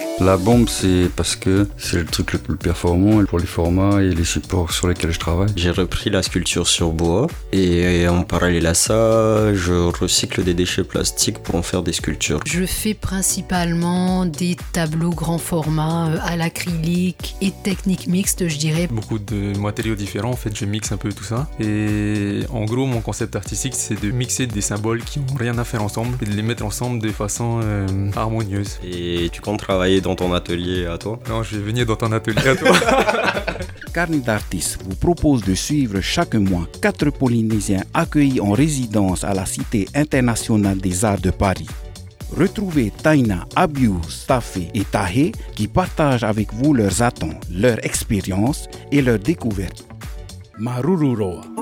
Oh. La bombe, c'est parce que c'est le truc le plus performant pour les formats et les supports sur lesquels je travaille. J'ai repris la sculpture sur bois et en parallèle à ça, je recycle des déchets plastiques pour en faire des sculptures. Je fais principalement des tableaux grand format euh, à l'acrylique et technique mixte, je dirais. Beaucoup de matériaux différents, en fait, je mixe un peu tout ça. Et en gros, mon concept artistique, c'est de mixer des symboles qui n'ont rien à faire ensemble et de les mettre ensemble de façon euh, harmonieuse. Et tu comptes travailler dans ton atelier à toi? Non, je vais venir dans ton atelier à toi. Carnet d'artistes vous propose de suivre chaque mois quatre Polynésiens accueillis en résidence à la Cité internationale des arts de Paris. Retrouvez Taina, Abiu, Stafé et Tahé qui partagent avec vous leurs attentes, leurs expériences et leurs découvertes. Marururoa.